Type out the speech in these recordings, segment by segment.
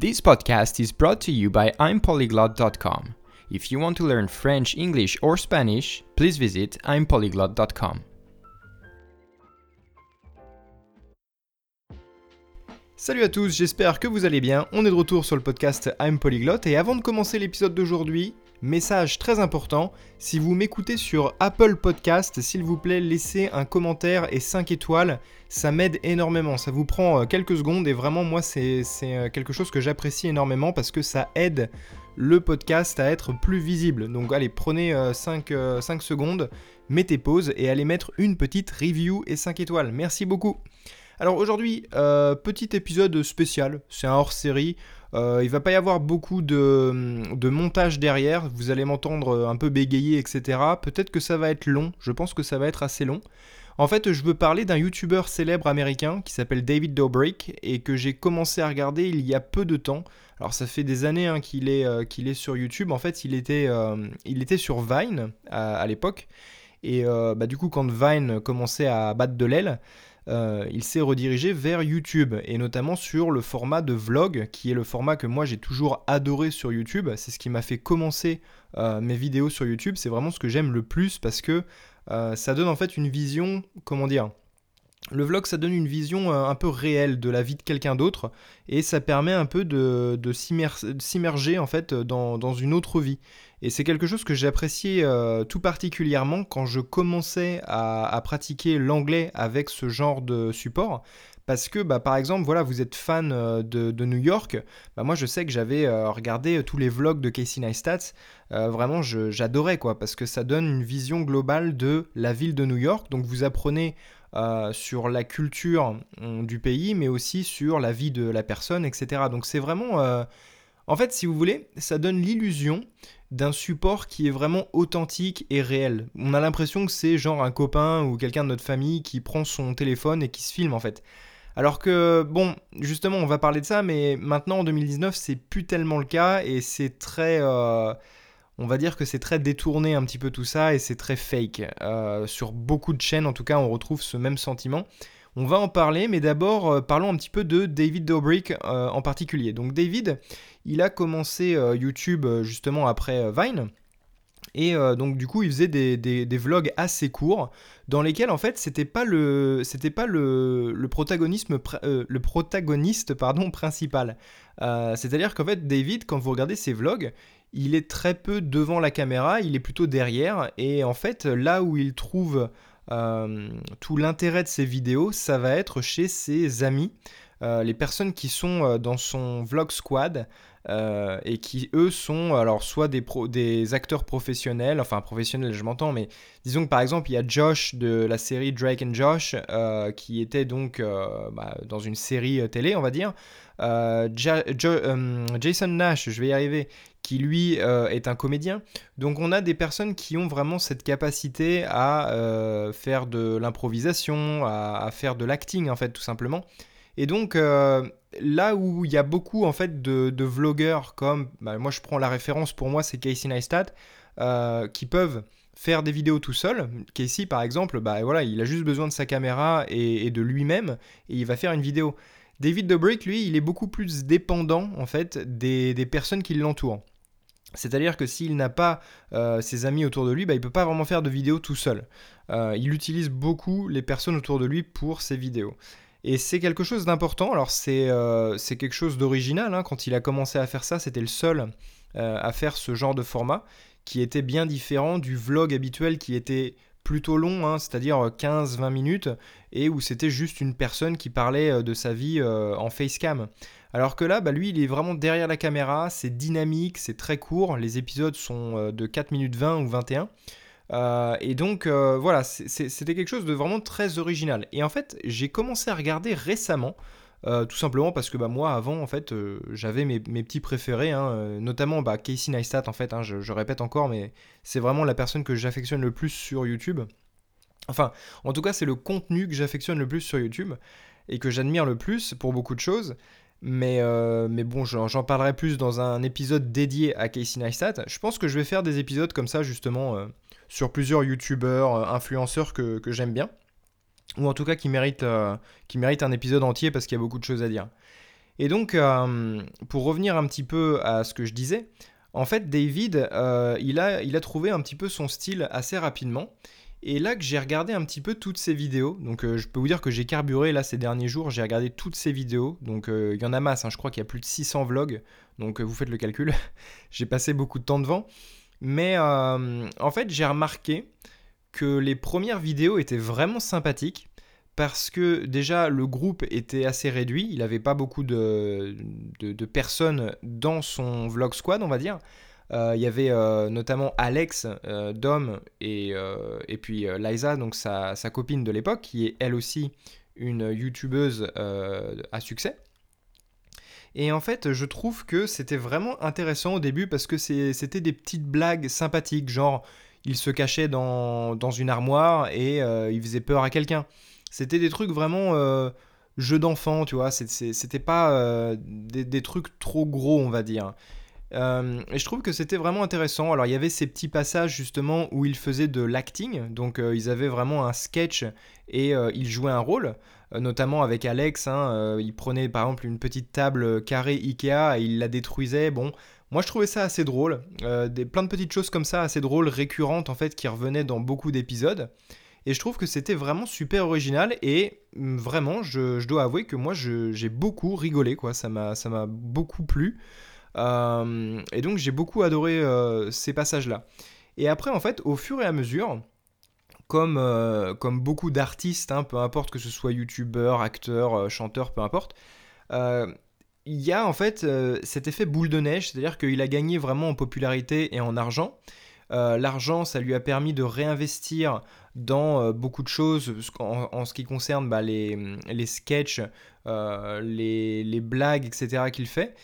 This podcast is brought to you by I'mPolyglot.com. If you want to learn French, English, or Spanish, please visit I'mPolyglot.com. Salut à tous, j'espère que vous allez bien. On est de retour sur le podcast I'm Polyglot et avant de commencer l'épisode d'aujourd'hui, Message très important, si vous m'écoutez sur Apple Podcast, s'il vous plaît, laissez un commentaire et 5 étoiles, ça m'aide énormément. Ça vous prend euh, quelques secondes et vraiment, moi, c'est euh, quelque chose que j'apprécie énormément parce que ça aide le podcast à être plus visible. Donc allez, prenez 5, euh, 5 secondes, mettez pause et allez mettre une petite review et 5 étoiles. Merci beaucoup. Alors aujourd'hui, petit épisode spécial, c'est un hors-série. Euh, il va pas y avoir beaucoup de, montage derrière, vous allez m'entendre un peu bégayer, etc. Peut-être que ça va être long, je pense que ça va être assez long. En fait, je veux parler d'un YouTuber célèbre américain qui s'appelle David Dobrik et que j'ai commencé à regarder il y a peu de temps. Alors ça fait des années hein, qu'il est, euh, qu'il est sur YouTube. En fait, il était, euh, sur Vine à, l'époque. Et bah, du coup, quand Vine commençait à battre de l'aile, euh, il s'est redirigé vers YouTube et notamment sur le format de vlog qui est le format que moi j'ai toujours adoré sur YouTube. C'est ce qui m'a fait commencer euh, mes vidéos sur YouTube. C'est vraiment ce que j'aime le plus parce que euh, ça donne en fait une vision, comment dire, le vlog, ça donne une vision un peu réelle de la vie de quelqu'un d'autre et ça permet un peu de, s'immerger en fait dans, une autre vie. Et c'est quelque chose que j'appréciais euh, tout particulièrement quand je commençais à, pratiquer l'anglais avec ce genre de support. Parce que, bah, par exemple, voilà, vous êtes fan euh, de, New York. Bah, moi, je sais que j'avais euh, regardé tous les vlogs de Casey Neistat. vraiment, j'adorais, quoi, parce que ça donne une vision globale de la ville de New York. Donc, vous apprenez sur la culture hum, du pays, mais aussi sur la vie de la personne, etc. Donc, c'est vraiment... En fait, si vous voulez, ça donne l'illusion d'un support qui est vraiment authentique et réel. On a l'impression que c'est genre un copain ou quelqu'un de notre famille qui prend son téléphone et qui se filme en fait. Alors que, bon, justement, on va parler de ça, mais maintenant en 2019, c'est plus tellement le cas et c'est très. Euh, on va dire que c'est très détourné un petit peu tout ça et c'est très fake. Euh, sur beaucoup de chaînes, en tout cas, on retrouve ce même sentiment. On va en parler, mais d'abord euh, parlons un petit peu de David Dobrik euh, en particulier. Donc David, il a commencé YouTube justement après Vine. Et donc du coup, il faisait des, vlogs assez courts dans lesquels en fait c'était pas le pas le, le protagonisme le protagoniste pardon principal. C'est-à-dire qu'en fait David, quand vous regardez ses vlogs, il est très peu devant la caméra, il est plutôt derrière. Et en fait, là où il trouve euh, tout l'intérêt de ces vidéos, ça va être chez ses amis, euh, les personnes qui sont euh, dans son vlog squad. et qui eux sont alors soit des, des acteurs professionnels, enfin professionnels je m'entends, mais disons que par exemple il y a Josh de la série Drake and Josh qui était donc bah, dans une série télé on va dire, Jason Nash, je vais y arriver, qui lui euh, est un comédien. Donc on a des personnes qui ont vraiment cette capacité à euh, faire de l'improvisation, à, faire de l'acting en fait tout simplement. Et donc euh, là où il y a beaucoup en fait de, vlogueurs comme, bah, moi je prends la référence pour moi c'est Casey Neistat, qui peuvent faire des vidéos tout seul. Casey par exemple, bah voilà, il a juste besoin de sa caméra et, de lui-même et il va faire une vidéo. David Dobrik, lui, il est beaucoup plus dépendant en fait des, des personnes qui l'entourent. C'est-à-dire que s'il n'a pas euh, ses amis autour de lui, bah, il ne peut pas vraiment faire de vidéos tout seul. Euh, il utilise beaucoup les personnes autour de lui pour ses vidéos. Et c'est quelque chose d'important. Alors c'est euh, quelque chose d'original. Hein. Quand il a commencé à faire ça, c'était le seul à faire ce genre de format qui était bien différent du vlog habituel qui était plutôt long, hein, c'est-à-dire 15-20 minutes, et où c'était juste une personne qui parlait de sa vie en facecam. Alors que là, bah, lui, il est vraiment derrière la caméra, c'est dynamique, c'est très court, les épisodes sont euh, de 4 minutes 20 ou 21. Euh, et donc euh, voilà, c'était quelque chose de vraiment très original. Et en fait, j'ai commencé à regarder récemment, tout simplement parce que bah, moi, avant, en fait, j'avais mes, petits préférés, hein, notamment bah, Casey Neistat, en fait, hein, je, répète encore, mais c'est vraiment la personne que j'affectionne le plus sur YouTube. Enfin, en tout cas, c'est le contenu que j'affectionne le plus sur YouTube et que j'admire le plus pour beaucoup de choses. Mais, euh, mais bon, j'en parlerai plus dans un épisode dédié à Casey Neistat. Je pense que je vais faire des épisodes comme ça, justement, euh, sur plusieurs youtubeurs, euh, influenceurs que, que j'aime bien. Ou en tout cas qui méritent, qui méritent un épisode entier parce qu'il y a beaucoup de choses à dire. Et donc, pour revenir un petit peu à ce que je disais, en fait, David, il, a, il a trouvé un petit peu son style assez rapidement. Et là que j'ai regardé un petit peu toutes ces vidéos, donc euh, je peux vous dire que j'ai carburé là ces derniers jours, j'ai regardé toutes ces vidéos, donc euh, il y en a masse, hein. je crois qu'il y a plus de 600 vlogs, donc euh, vous faites le calcul, j'ai passé beaucoup de temps devant, mais en fait j'ai remarqué que les premières vidéos étaient vraiment sympathiques, parce que déjà le groupe était assez réduit, il n'avait pas beaucoup de, personnes dans son vlog squad on va dire, euh, il y avait euh, notamment Alex, euh, Dom et, puis Liza, donc sa, sa copine de l'époque, qui est elle aussi une youtubeuse à succès. Et en fait, je trouve que c'était vraiment intéressant au début parce que c'était des petites blagues sympathiques, genre il se cachait dans, dans une armoire et il faisait peur à quelqu'un. C'était des trucs vraiment euh, jeux d'enfant, tu vois. C'était pas des, des, trucs trop gros, on va dire. Euh, et je trouve que c'était vraiment intéressant. Alors il y avait ces petits passages justement où ils faisaient de l'acting, donc euh, ils avaient vraiment un sketch et euh, ils jouaient un rôle, notamment avec Alex. Hein, il prenait par exemple une petite table carrée Ikea et il la détruisait. Bon, moi je trouvais ça assez drôle, des, plein de petites choses comme ça assez drôles, récurrentes en fait, qui revenaient dans beaucoup d'épisodes. Et je trouve que c'était vraiment super original et mm, vraiment, je, dois avouer que moi j'ai beaucoup rigolé, quoi. Ça m'a beaucoup plu. Euh, et donc j'ai beaucoup adoré euh, ces passages-là. Et après, en fait, au fur et à mesure, comme, euh, comme beaucoup d'artistes, hein, peu importe que ce soit youtubeur, acteur, chanteur, peu importe, il y a en fait cet effet boule de neige, c'est-à-dire qu'il a gagné vraiment en popularité et en argent. L'argent, ça lui a permis de réinvestir dans beaucoup de choses en, ce qui concerne bah, les, les sketchs, les, les, blagues, etc. qu'il fait.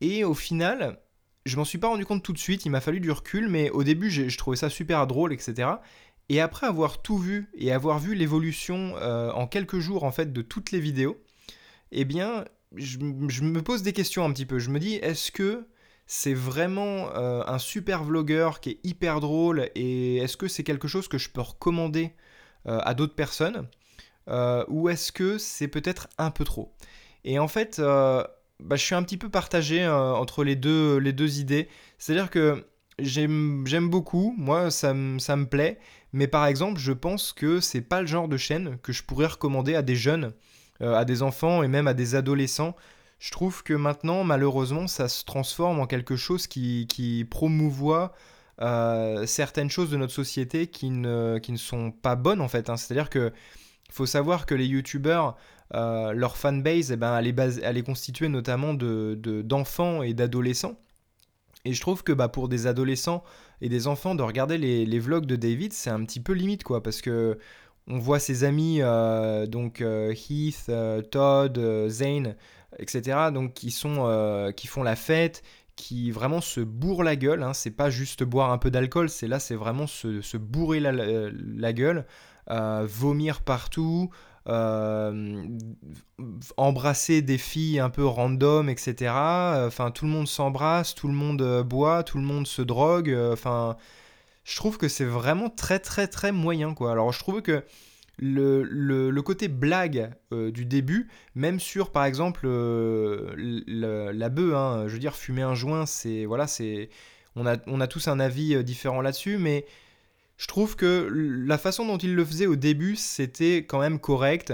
Et au final, je m'en suis pas rendu compte tout de suite, il m'a fallu du recul, mais au début, je trouvais ça super drôle, etc. Et après avoir tout vu et avoir vu l'évolution euh, en quelques jours en fait de toutes les vidéos, eh bien, je, me pose des questions un petit peu. Je me dis, est-ce que c'est vraiment euh, un super vlogueur qui est hyper drôle et est-ce que c'est quelque chose que je peux recommander euh, à d'autres personnes ou est-ce que c'est peut-être un peu trop? Et en fait, bah, je suis un petit peu partagé euh, entre les deux, les deux idées. C'est-à-dire que j'aime beaucoup, moi ça, ça me plaît, mais par exemple je pense que c'est pas le genre de chaîne que je pourrais recommander à des jeunes, euh, à des enfants et même à des adolescents. Je trouve que maintenant malheureusement ça se transforme en quelque chose qui, promouvoit euh, certaines choses de notre société qui ne, sont pas bonnes en fait. Hein. C'est-à-dire que faut savoir que les youtubeurs euh, leur fanbase, eh ben, elle, est constituée notamment d'enfants de, et d'adolescents. Et je trouve que bah, pour des adolescents et des enfants, de regarder les, vlogs de David, c'est un petit peu limite, quoi, parce que on voit ses amis, euh, donc Heath, Todd, Zane, etc., donc qui, sont, qui font la fête, qui vraiment se bourrent la gueule. Hein. C'est pas juste boire un peu d'alcool, c'est là, c'est vraiment se, bourrer la, la gueule, vomir partout, euh, embrasser des filles un peu random, etc. Enfin, tout le monde s'embrasse, tout le monde euh, boit, tout le monde se drogue. Euh, enfin, je trouve que c'est vraiment très, très, très moyen, quoi. Alors, je trouve que le, le, côté blague du début, même sur par exemple la bœuf, hein, je veux dire fumer un joint, c'est voilà, c'est on a, on a tous un avis différent là-dessus, mais je trouve que la façon dont il le faisait au début, c'était quand même correct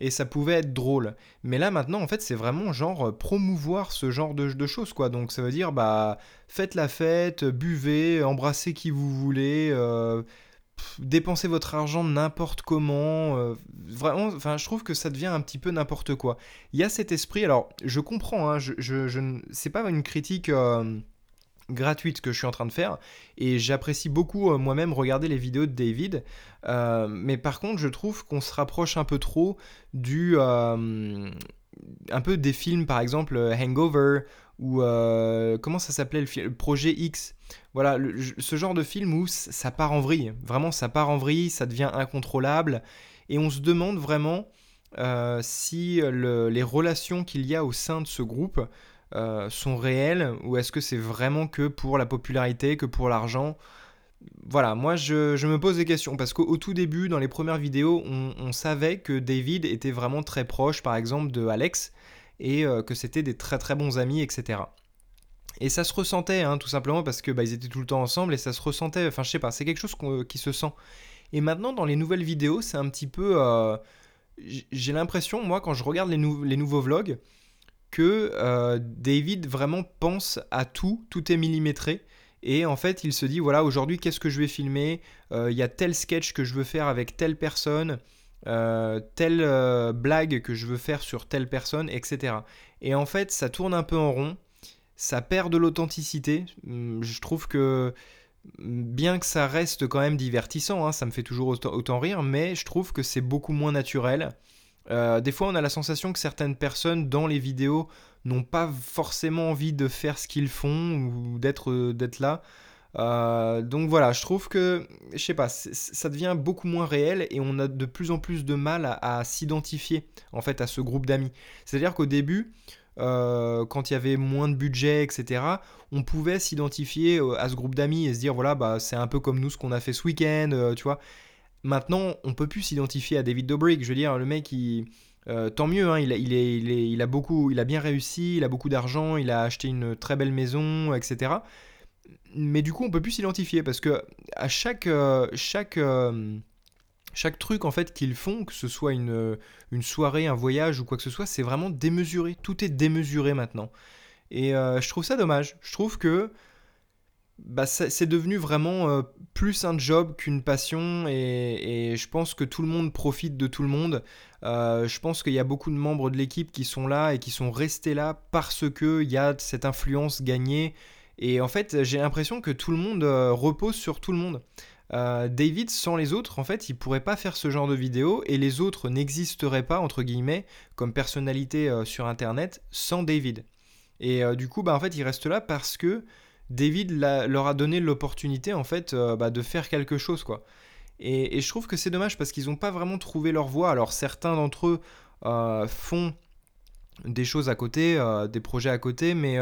et ça pouvait être drôle. Mais là maintenant, en fait, c'est vraiment genre euh, promouvoir ce genre de, choses, quoi. Donc ça veut dire, bah, faites la fête, buvez, embrassez qui vous voulez, euh, dépensez votre argent n'importe comment. Euh, vraiment, enfin, je trouve que ça devient un petit peu n'importe quoi. Il y a cet esprit, alors je comprends, hein, je, je, c'est pas une critique gratuite que je suis en train de faire et j'apprécie beaucoup euh, moi-même regarder les vidéos de David euh, mais par contre je trouve qu'on se rapproche un peu trop du euh, un peu des films par exemple Hangover ou comment ça s'appelait le, film Projet X? Voilà ce genre de film où ça part en vrille. Vraiment ça part en vrille ça devient incontrôlable. Et on se demande vraiment si les relations qu'il y a au sein de ce groupe euh, sont réels ou est-ce que c'est vraiment que pour la popularité, que pour l'argent? Voilà, moi je, me pose des questions parce qu'au tout début, dans les premières vidéos, on, savait que David était vraiment très proche, par exemple, de Alex. Et que c'était des très très bons amis, etc. Et ça se ressentait, hein, tout simplement parce que bah, ils étaient tout le temps ensemble et ça se ressentait. Enfin, je sais pas, c'est quelque chose qui se sent. Et maintenant, dans les nouvelles vidéos, c'est un petit peu. J'ai l'impression, moi, quand je regarde les, les nouveaux vlogs, que David vraiment pense à tout, tout est millimétré. Et en fait, il se dit voilà, aujourd'hui, qu'est-ce que je vais filmer? Il y a tel sketch que je veux faire avec telle personne, telle blague que je veux faire sur telle personne, etc. Et en fait, ça tourne un peu en rond, ça perd de l'authenticité. Hum, je trouve que bien que ça reste quand même divertissant, hein, ça me fait toujours autant, rire, mais je trouve que c'est beaucoup moins naturel. des fois, on a la sensation que certaines personnes dans les vidéos n'ont pas forcément envie de faire ce qu'ils font ou euh, d'être là. Euh, donc voilà, je trouve que, je sais pas, ça devient beaucoup moins réel et on a de plus en plus de mal à, s'identifier en fait à ce groupe d'amis. C'est-à-dire qu'au début, euh, quand il y avait moins de budget, etc., on pouvait s'identifier à ce groupe d'amis et se dire voilà, bah c'est un peu comme nous ce qu'on a fait ce week-end, tu vois. Maintenant, on peut plus s'identifier à David Dobrik. Je veux dire, le mec, euh, tant mieux, hein, il, il, a beaucoup, il a bien réussi, il a beaucoup d'argent, il a acheté une très belle maison, etc. Mais du coup, on peut plus s'identifier parce que à chaque, euh, euh, truc en fait qu'ils font, que ce soit une, une soirée, un voyage ou quoi que ce soit, c'est vraiment démesuré. Tout est démesuré maintenant. Et je trouve ça dommage. Je trouve que bah, c'est devenu vraiment euh, plus un job qu'une passion et, je pense que tout le monde profite de tout le monde. Euh, je pense qu'il y a beaucoup de membres de l'équipe qui sont là et qui sont restés là parce qu'il y a cette influence gagnée. Et en fait, j'ai l'impression que tout le monde euh, repose sur tout le monde. David, sans les autres, en fait, il pourrait pas faire ce genre de vidéo et les autres n'existeraient pas, entre guillemets, comme personnalité sur Internet sans David. Et du coup, bah, en fait, il reste là parce que David leur a donné l'opportunité en fait euh, bah, de faire quelque chose quoi. Et, je trouve que c'est dommage parce qu'ils n'ont pas vraiment trouvé leur voie. Alors certains d'entre eux euh, font des choses à côté, euh, des projets à côté, mais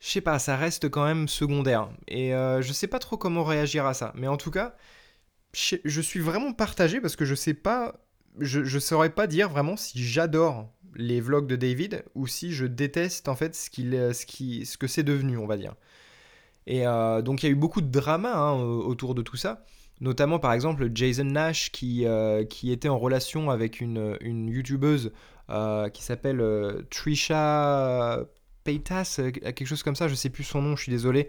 je sais pas, ça reste quand même secondaire. Et je sais pas trop comment réagir à ça. Mais en tout cas, je, suis vraiment partagé parce que je sais pas, je, saurais pas dire vraiment si j'adore les vlogs de David ou si je déteste en fait ce, qu'il, ce, ce que c'est devenu, on va dire. Et euh, donc il y a eu beaucoup de drama hein, autour de tout ça. Notamment par exemple Jason Nash qui, euh, qui était en relation avec une, une youtubeuse euh, qui s'appelle Trisha Paytas, quelque chose comme ça, je sais plus son nom, je suis désolé.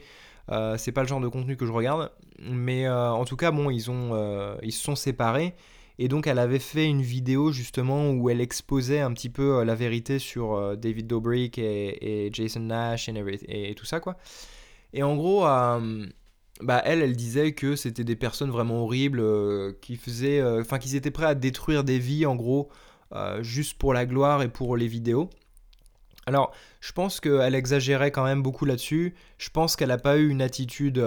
c'est pas le genre de contenu que je regarde. Mais en tout cas, bon, ils, ont, ils se sont séparés. Et donc elle avait fait une vidéo justement où elle exposait un petit peu la vérité sur David Dobrik et, Jason Nash et, et, tout ça quoi. Et en gros, euh, bah, elle, elle disait que c'était des personnes vraiment horribles euh, qui faisaient, euh, enfin, qu'ils étaient prêts à détruire des vies, en gros, juste pour la gloire et pour les vidéos. Alors, je pense qu'elle exagérait quand même beaucoup là-dessus. Je pense qu'elle n'a pas eu une attitude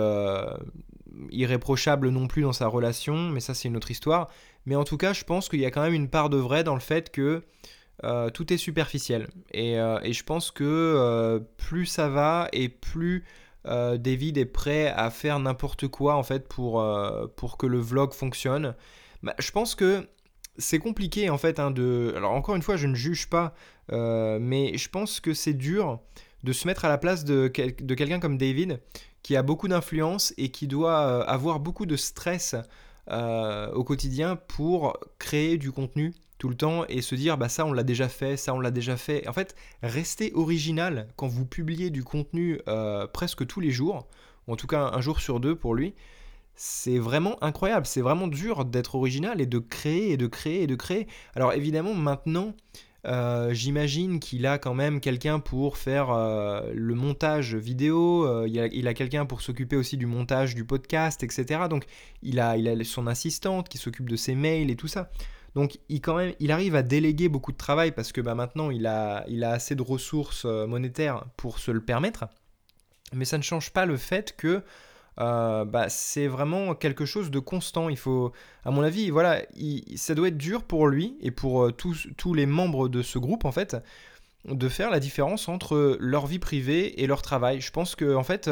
irréprochable non plus dans sa relation, mais ça c'est une autre histoire. Mais en tout cas, je pense qu'il y a quand même une part de vrai dans le fait que tout est superficiel. Et, et je pense que plus ça va et plus euh, David est prêt à faire n'importe quoi en fait pour, euh, pour que le vlog fonctionne. Bah, je pense que c'est compliqué en fait hein, de... Alors encore une fois, je ne juge pas, euh, mais je pense que c'est dur de se mettre à la place de, de quelqu'un comme David qui a beaucoup d'influence et qui doit avoir beaucoup de stress au quotidien pour créer du contenu tout le temps et se dire bah ça on l'a déjà fait, ça on l'a déjà fait. En fait, rester original quand vous publiez du contenu euh, presque tous les jours, ou en tout cas un jour sur deux pour lui, c'est vraiment incroyable, c'est vraiment dur d'être original et de créer et de créer et de créer. Alors évidemment maintenant, euh, j'imagine qu'il a quand même quelqu'un pour faire euh, le montage vidéo, il a, il a quelqu'un pour s'occuper aussi du montage du podcast, etc. Donc il a, son assistante qui s'occupe de ses mails et tout ça. Donc il, arrive à déléguer beaucoup de travail parce que bah, maintenant il a, assez de ressources euh, monétaires pour se le permettre. Mais ça ne change pas le fait que euh, bah, c'est vraiment quelque chose de constant. Il faut, à mon avis, voilà, ça doit être dur pour lui et pour euh, tous, les membres de ce groupe en fait de faire la différence entre leur vie privée et leur travail. Je pense que en fait,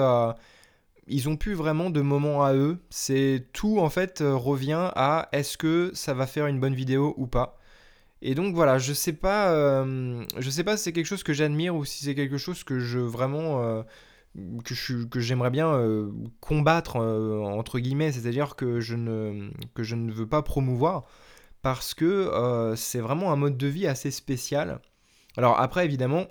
ils ont plus vraiment de moments à eux. C'est tout en fait euh, revient à est-ce que ça va faire une bonne vidéo ou pas. Et donc voilà, je sais pas, je sais pas si c'est quelque chose que j'admire ou si c'est quelque chose que je vraiment que, que j'aimerais bien combattre entre guillemets, c'est-à-dire que je ne que je ne veux pas promouvoir parce que c'est vraiment un mode de vie assez spécial. Alors après évidemment,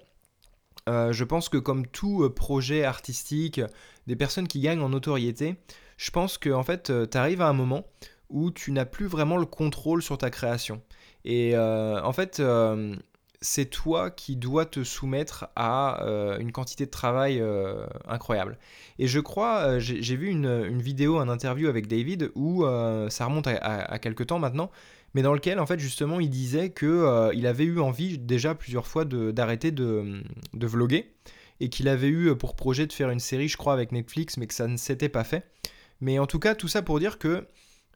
je pense que comme tout projet artistique, des personnes qui gagnent en notoriété, je pense que en fait, tu arrives à un moment où tu n'as plus vraiment le contrôle sur ta création. Et euh, en fait, euh, c'est toi qui dois te soumettre à euh, une quantité de travail incroyable. Et je crois, j'ai vu une, vidéo, un interview avec David où ça remonte à, quelques temps maintenant, mais dans lequel en fait justement il disait que il avait eu envie déjà plusieurs fois d'arrêter de, de, vloguer et qu'il avait eu pour projet de faire une série, je crois, avec Netflix, mais que ça ne s'était pas fait. Mais en tout cas, tout ça pour dire que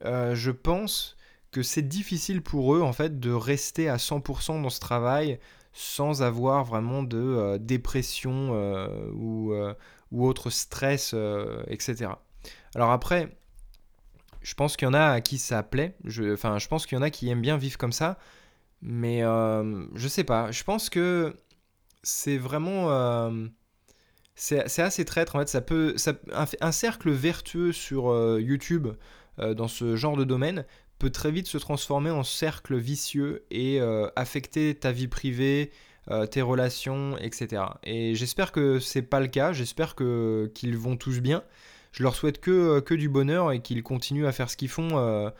je pense que c'est difficile pour eux en fait de rester à 100% dans ce travail sans avoir vraiment de euh, dépression euh, ou, euh, ou, autre stress, etc. Alors après, je pense qu'il y en a à qui ça plaît, je, enfin je pense qu'il y en a qui aiment bien vivre comme ça, mais je sais pas, je pense que c'est vraiment... c'est assez traître en fait, ça peut... Ça, un, cercle vertueux sur YouTube dans ce genre de domaine peut très vite se transformer en cercle vicieux et euh, affecter ta vie privée, euh, tes relations, etc. Et j'espère que c'est pas le cas, j'espère que qu'ils vont tous bien. Je leur souhaite que, euh, que du bonheur et qu'ils continuent à faire ce qu'ils font.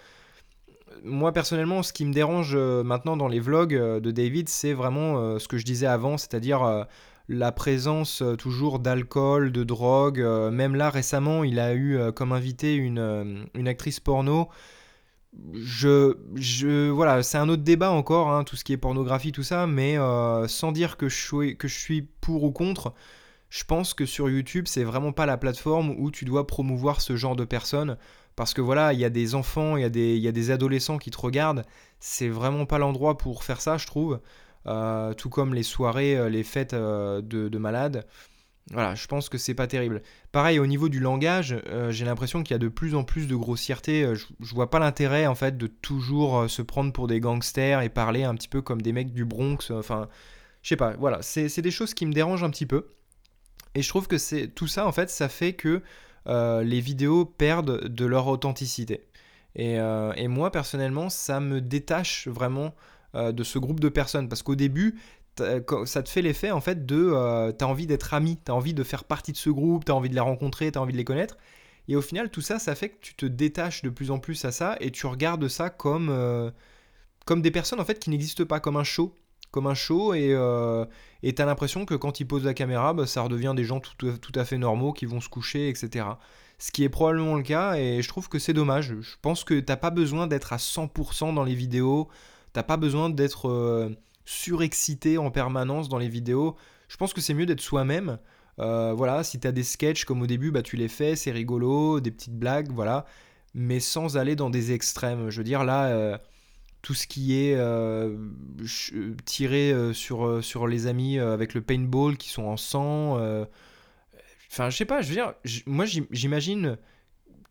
Moi personnellement, ce qui me dérange maintenant dans les vlogs de David, c'est vraiment ce que je disais avant, c'est-à-dire la présence toujours d'alcool, de drogue. même là récemment, il a eu comme invité une, une actrice porno je, je voilà, c'est un autre débat encore, hein, tout ce qui est pornographie, tout ça, mais euh, sans dire que je, suis, que je suis pour ou contre, je pense que sur YouTube, c'est vraiment pas la plateforme où tu dois promouvoir ce genre de personnes. Parce que voilà, il y a des enfants, il y, a des, y a des adolescents qui te regardent. C'est vraiment pas l'endroit pour faire ça, je trouve. Euh, tout comme les soirées, euh, les fêtes de, de malades. Voilà, je pense que c'est pas terrible. Pareil, au niveau du langage, euh, j'ai l'impression qu'il y a de plus en plus de grossièreté. Euh, je, vois pas l'intérêt, en fait, de toujours euh, se prendre pour des gangsters et parler un petit peu comme des mecs du Bronx. Enfin, je sais pas, voilà, c'est des choses qui me dérangent un petit peu. Et je trouve que c'est tout ça, en fait, ça fait que les vidéos perdent de leur authenticité. Et, moi, personnellement, ça me détache vraiment de ce groupe de personnes. Parce qu'au début, ça te fait l'effet en fait de euh, t'as envie d'être ami, t'as envie de faire partie de ce groupe, t'as envie de les rencontrer, t'as envie de les connaître. Et au final, tout ça, ça fait que tu te détaches de plus en plus à ça et tu regardes ça comme, euh, comme des personnes en fait qui n'existent pas, comme un show. Comme un show et euh, t'as l'impression que quand ils posent la caméra, bah, ça redevient des gens tout, tout, à fait normaux qui vont se coucher, etc. Ce qui est probablement le cas et je trouve que c'est dommage. Je pense que t'as pas besoin d'être à 100% dans les vidéos, t'as pas besoin d'être euh, surexcité en permanence dans les vidéos. Je pense que c'est mieux d'être soi-même. Euh, voilà, si t'as des sketchs comme au début, bah tu les fais, c'est rigolo, des petites blagues, voilà, mais sans aller dans des extrêmes. Je veux dire là, euh, tout ce qui est euh, tiré sur, sur les amis avec le paintball qui sont en sang. Enfin, je sais pas, je veux dire, moi j'imagine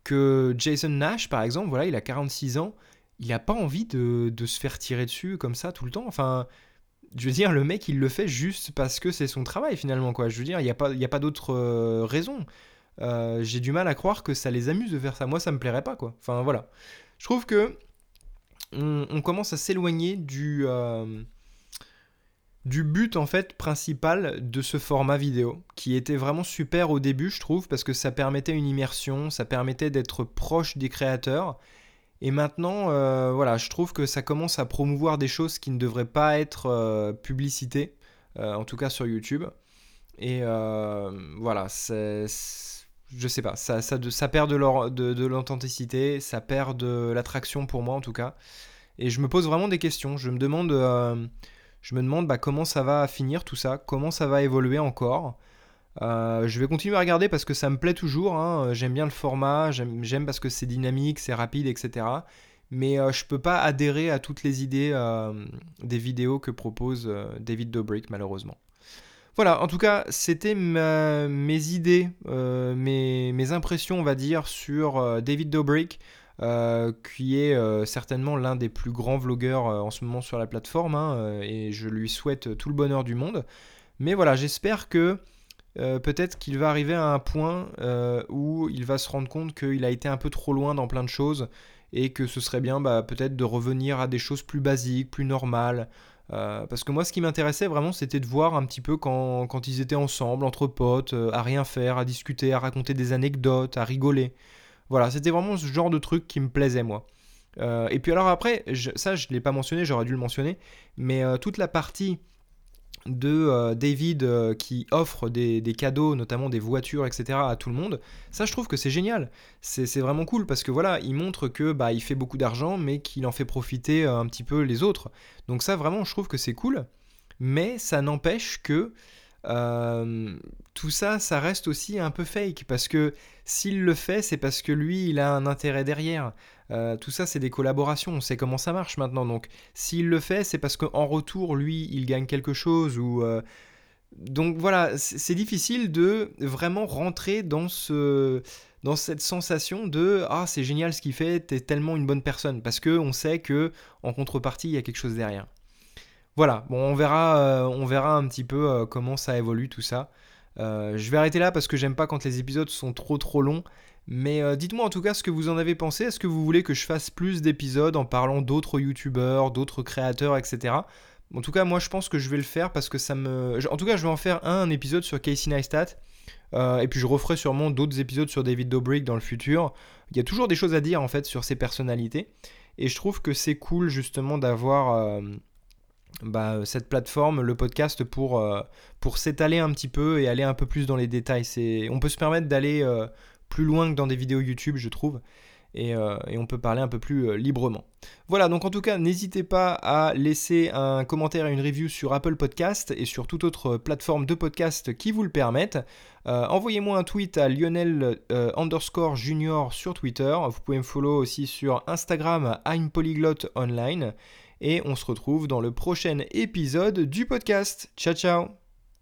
que Jason Nash, par exemple, voilà, il a 46 ans, il a pas envie de, de, se faire tirer dessus comme ça tout le temps. Enfin, je veux dire, le mec, il le fait juste parce que c'est son travail finalement, quoi. Je veux dire, il n'y a pas, pas d'autre euh, raison. Euh, j'ai du mal à croire que ça les amuse de faire ça. Moi, ça me plairait pas, quoi. Enfin, voilà. Je trouve que on, commence à s'éloigner du, euh, du but, en fait, principal de ce format vidéo, qui était vraiment super au début, je trouve, parce que ça permettait une immersion, ça permettait d'être proche des créateurs et maintenant, euh, voilà, je trouve que ça commence à promouvoir des choses qui ne devraient pas être euh, euh, en tout cas sur YouTube. Et voilà, c'est, je sais pas, ça, perd de, de, l'authenticité, ça perd de l'attraction pour moi en tout cas. Et je me pose vraiment des questions. Je me demande, je me demande bah, comment ça va finir tout ça, comment ça va évoluer encore? Euh, je vais continuer à regarder parce que ça me plaît toujours. Hein. J'aime bien le format, j'aime parce que c'est dynamique, c'est rapide, etc. Mais euh, je peux pas adhérer à toutes les idées euh, des vidéos que propose David Dobrik, malheureusement. Voilà, en tout cas, c'était mes idées, mes, mes, impressions, on va dire, sur David Dobrik. qui est certainement l'un des plus grands vlogueurs en ce moment sur la plateforme, hein, et je lui souhaite tout le bonheur du monde. Mais voilà, j'espère que peut-être qu'il va arriver à un point où il va se rendre compte qu'il a été un peu trop loin dans plein de choses et que ce serait bien bah, peut-être de revenir à des choses plus basiques, plus normales. Euh, parce que moi, ce qui m'intéressait vraiment, c'était de voir un petit peu quand, quand ils étaient ensemble, entre potes, euh, à rien faire, à discuter, à raconter des anecdotes, à rigoler. Voilà, c'était vraiment ce genre de truc qui me plaisait, moi. Euh, et puis alors après, ça, je ne l'ai pas mentionné, j'aurais dû le mentionner, mais toute la partie de euh, David euh, qui offre des, cadeaux, notamment des voitures, etc. à tout le monde, ça je trouve que c'est génial. C'est vraiment cool parce que voilà, il montre que bah, il fait beaucoup d'argent, mais qu'il en fait profiter euh, un petit peu les autres. Donc ça vraiment, je trouve que c'est cool. Mais ça n'empêche que tout ça, ça reste aussi un peu fake parce que s'il le fait, c'est parce que lui, il a un intérêt derrière. Euh, tout ça, c'est des collaborations, on sait comment ça marche maintenant. Donc, s'il le fait, c'est parce qu'en retour, lui, il gagne quelque chose ou. Euh, donc voilà, c'est difficile de vraiment rentrer dans ce dans cette sensation de ah c'est génial ce qu'il fait, t'es tellement une bonne personne parce que on sait que en contrepartie il y a quelque chose derrière. Voilà, on verra euh, on verra un petit peu comment ça évolue tout ça. je vais arrêter là parce que j'aime pas quand les épisodes sont trop trop longs mais euh, dites-moi en tout cas ce que vous en avez pensé. Est-ce que vous voulez que je fasse plus d'épisodes en parlant d'autres youtubeurs, d'autres créateurs, etc. En tout cas, moi je pense que je vais le faire parce que ça me. En tout cas, je vais en faire un, épisode sur Casey Neistat. Euh, et puis je referai sûrement d'autres épisodes sur David Dobrik dans le futur. Il y a toujours des choses à dire en fait sur ses personnalités. Et je trouve que c'est cool justement d'avoir euh, bah, cette plateforme, le podcast, pour, pour s'étaler un petit peu et aller un peu plus dans les détails. On peut se permettre d'aller plus loin que dans des vidéos YouTube, je trouve. Et, euh, on peut parler un peu plus euh, librement. Voilà, donc en tout cas, n'hésitez pas à laisser un commentaire et une review sur Apple Podcast et sur toute autre plateforme de podcast qui vous le permettent. Euh, envoyez-moi un tweet à Lionel underscore junior sur Twitter. Vous pouvez me follow aussi sur Instagram I'm Polyglot Online. Et on se retrouve dans le prochain épisode du podcast. Ciao ciao